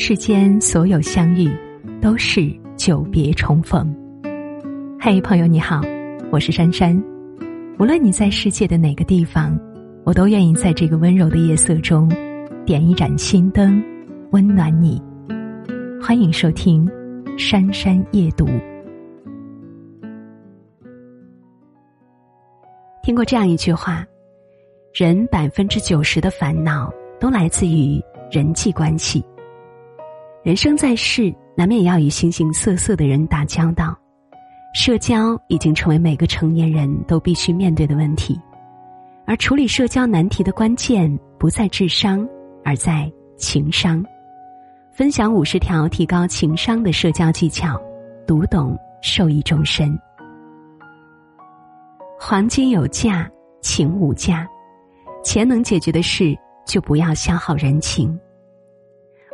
世间所有相遇，都是久别重逢。嘿，朋友你好，我是珊珊。无论你在世界的哪个地方，我都愿意在这个温柔的夜色中，点一盏心灯，温暖你。欢迎收听《珊珊夜读》。听过这样一句话：人百分之九十的烦恼都来自于人际关系。人生在世，难免要与形形色色的人打交道，社交已经成为每个成年人都必须面对的问题。而处理社交难题的关键不在智商，而在情商。分享五十条提高情商的社交技巧，读懂受益终身。黄金有价，情无价。钱能解决的事，就不要消耗人情。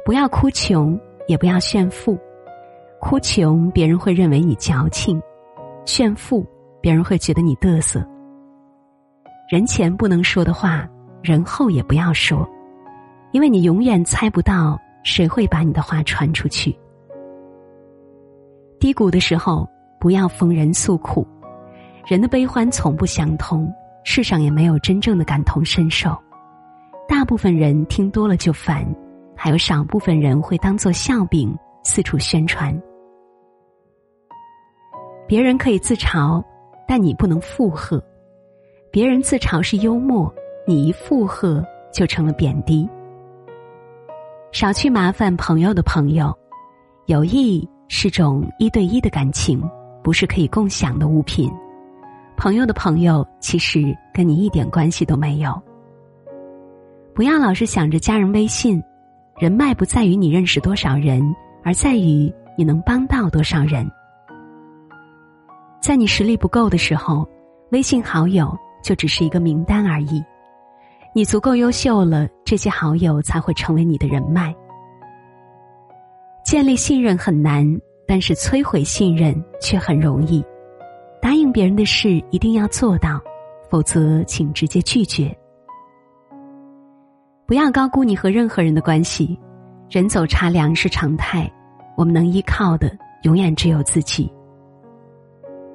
不要哭穷，也不要炫富。哭穷，别人会认为你矫情；炫富，别人会觉得你嘚瑟。人前不能说的话，人后也不要说，因为你永远猜不到谁会把你的话传出去。低谷的时候，不要逢人诉苦。人的悲欢从不相通，世上也没有真正的感同身受。大部分人听多了就烦。还有少部分人会当做笑柄四处宣传。别人可以自嘲，但你不能附和。别人自嘲是幽默，你一附和就成了贬低。少去麻烦朋友的朋友，友谊是种一对一的感情，不是可以共享的物品。朋友的朋友其实跟你一点关系都没有。不要老是想着加人微信。人脉不在于你认识多少人，而在于你能帮到多少人。在你实力不够的时候，微信好友就只是一个名单而已。你足够优秀了，这些好友才会成为你的人脉。建立信任很难，但是摧毁信任却很容易。答应别人的事一定要做到，否则请直接拒绝。不要高估你和任何人的关系，人走茶凉是常态，我们能依靠的永远只有自己。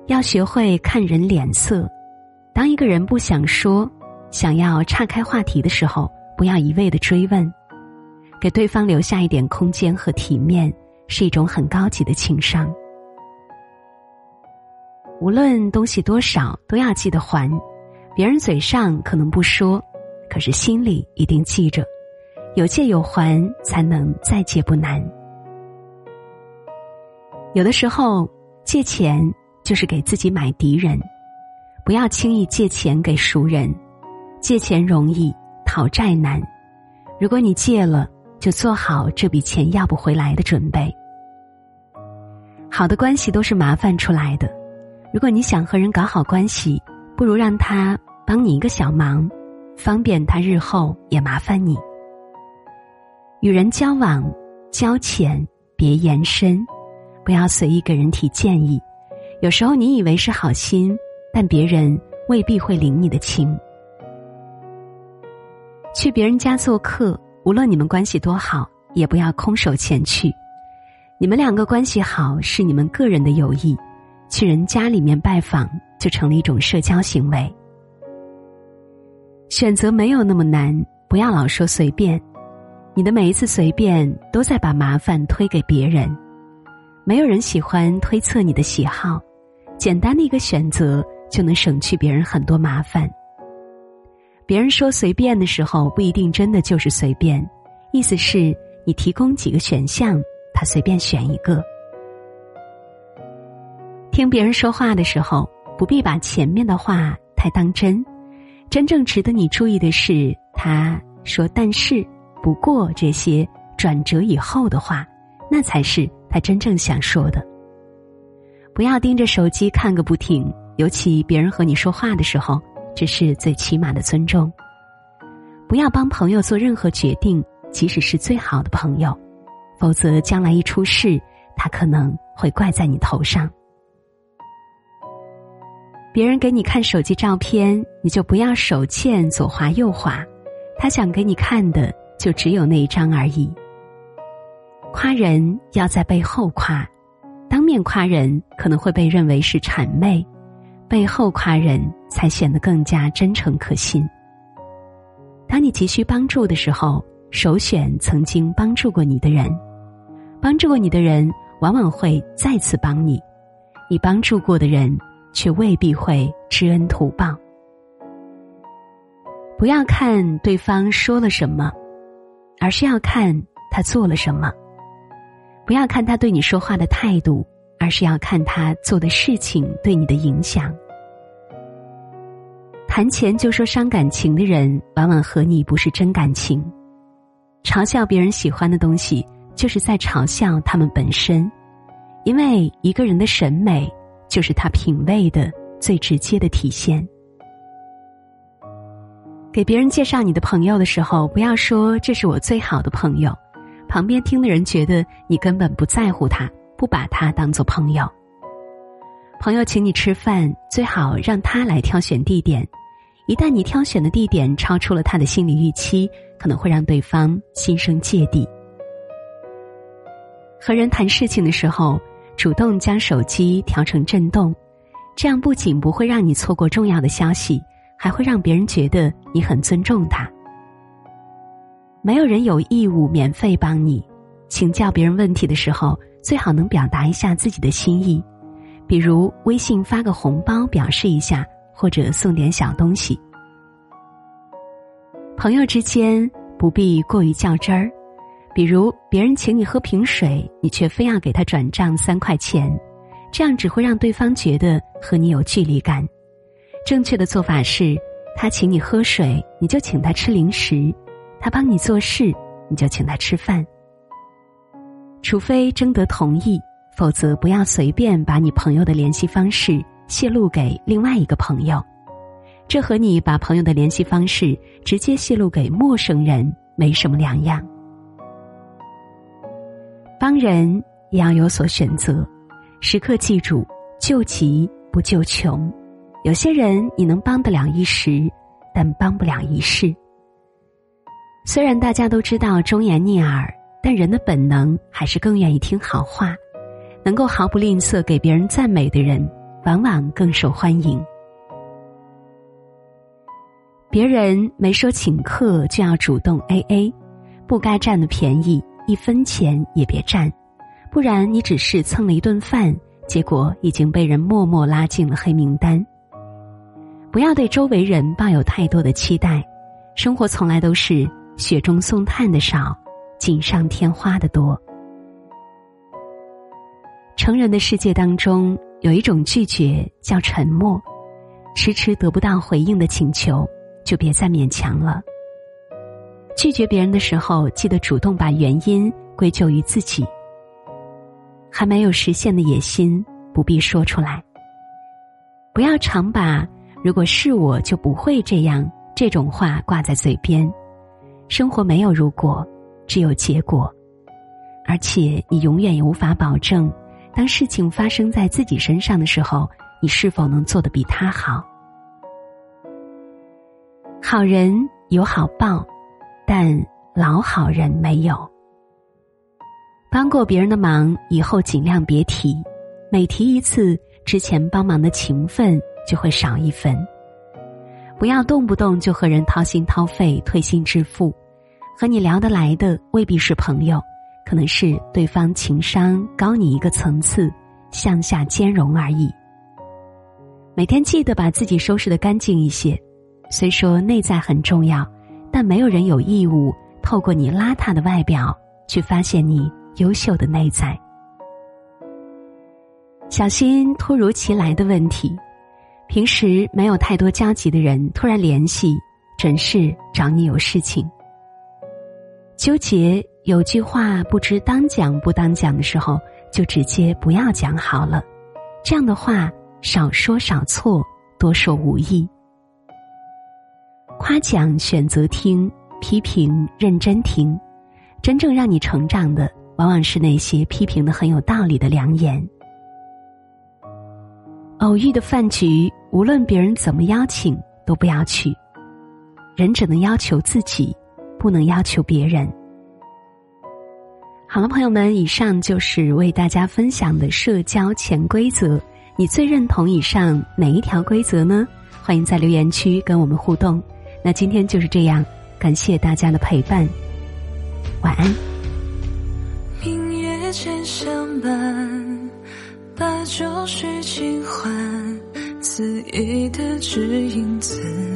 要学会看人脸色，当一个人不想说，想要岔开话题的时候，不要一味的追问，给对方留下一点空间和体面，是一种很高级的情商。无论东西多少，都要记得还，别人嘴上可能不说。可是心里一定记着，有借有还，才能再借不难。有的时候借钱就是给自己买敌人，不要轻易借钱给熟人。借钱容易，讨债难。如果你借了，就做好这笔钱要不回来的准备。好的关系都是麻烦出来的，如果你想和人搞好关系，不如让他帮你一个小忙。方便他日后也麻烦你。与人交往，交浅别延伸，不要随意给人提建议。有时候你以为是好心，但别人未必会领你的情。去别人家做客，无论你们关系多好，也不要空手前去。你们两个关系好是你们个人的友谊，去人家里面拜访就成了一种社交行为。选择没有那么难，不要老说随便。你的每一次随便，都在把麻烦推给别人。没有人喜欢推测你的喜好，简单的一个选择就能省去别人很多麻烦。别人说随便的时候，不一定真的就是随便，意思是你提供几个选项，他随便选一个。听别人说话的时候，不必把前面的话太当真。真正值得你注意的是，他说“但是”“不过”这些转折以后的话，那才是他真正想说的。不要盯着手机看个不停，尤其别人和你说话的时候，这是最起码的尊重。不要帮朋友做任何决定，即使是最好的朋友，否则将来一出事，他可能会怪在你头上。别人给你看手机照片，你就不要手欠左滑右滑，他想给你看的就只有那一张而已。夸人要在背后夸，当面夸人可能会被认为是谄媚，背后夸人才显得更加真诚可信。当你急需帮助的时候，首选曾经帮助过你的人，帮助过你的人往往会再次帮你，你帮助过的人却未必会知恩图报。不要看对方说了什么，而是要看他做了什么；不要看他对你说话的态度，而是要看他做的事情对你的影响。谈钱就说伤感情的人，往往和你不是真感情。嘲笑别人喜欢的东西，就是在嘲笑他们本身。因为一个人的审美，就是他品味的最直接的体现。给别人介绍你的朋友的时候，不要说这是我最好的朋友，旁边听的人觉得你根本不在乎他，不把他当做朋友。朋友请你吃饭，最好让他来挑选地点。一旦你挑选的地点超出了他的心理预期，可能会让对方心生芥蒂。和人谈事情的时候，主动将手机调成震动，这样不仅不会让你错过重要的消息，还会让别人觉得你很尊重他。没有人有义务免费帮你，请教别人问题的时候，最好能表达一下自己的心意，比如微信发个红包表示一下。或者送点小东西。朋友之间不必过于较真儿，比如别人请你喝瓶水，你却非要给他转账三块钱，这样只会让对方觉得和你有距离感。正确的做法是，他请你喝水，你就请他吃零食；他帮你做事，你就请他吃饭。除非征得同意，否则不要随便把你朋友的联系方式。泄露给另外一个朋友，这和你把朋友的联系方式直接泄露给陌生人没什么两样。帮人也要有所选择，时刻记住救急不救穷。有些人你能帮得了一时，但帮不了一世。虽然大家都知道忠言逆耳，但人的本能还是更愿意听好话。能够毫不吝啬给别人赞美的人。往往更受欢迎。别人没说请客就要主动 A A，不该占的便宜一分钱也别占，不然你只是蹭了一顿饭，结果已经被人默默拉进了黑名单。不要对周围人抱有太多的期待，生活从来都是雪中送炭的少，锦上添花的多。成人的世界当中。有一种拒绝叫沉默，迟迟得不到回应的请求，就别再勉强了。拒绝别人的时候，记得主动把原因归咎于自己。还没有实现的野心，不必说出来。不要常把“如果是我就不会这样”这种话挂在嘴边。生活没有如果，只有结果，而且你永远也无法保证。当事情发生在自己身上的时候，你是否能做得比他好？好人有好报，但老好人没有。帮过别人的忙，以后尽量别提，每提一次，之前帮忙的情分就会少一分。不要动不动就和人掏心掏肺、推心置腹，和你聊得来的未必是朋友。可能是对方情商高你一个层次，向下兼容而已。每天记得把自己收拾的干净一些，虽说内在很重要，但没有人有义务透过你邋遢的外表去发现你优秀的内在。小心突如其来的问题，平时没有太多交集的人突然联系，准是找你有事情。纠结。有句话不知当讲不当讲的时候，就直接不要讲好了。这样的话少说少错，多说无益。夸奖选择听批评认真听。真正让你成长的往往是那些批评的很有道理的良言。偶遇的饭局无论别人怎么邀请都不要去。人只能要求自己不能要求别人。好了朋友们以上就是为大家分享的社交潜规则。你最认同以上哪一条规则呢？欢迎在留言区跟我们互动。那今天就是这样，感谢大家的陪伴，晚安。明月前相伴，把旧事情还，恣意的指引。子。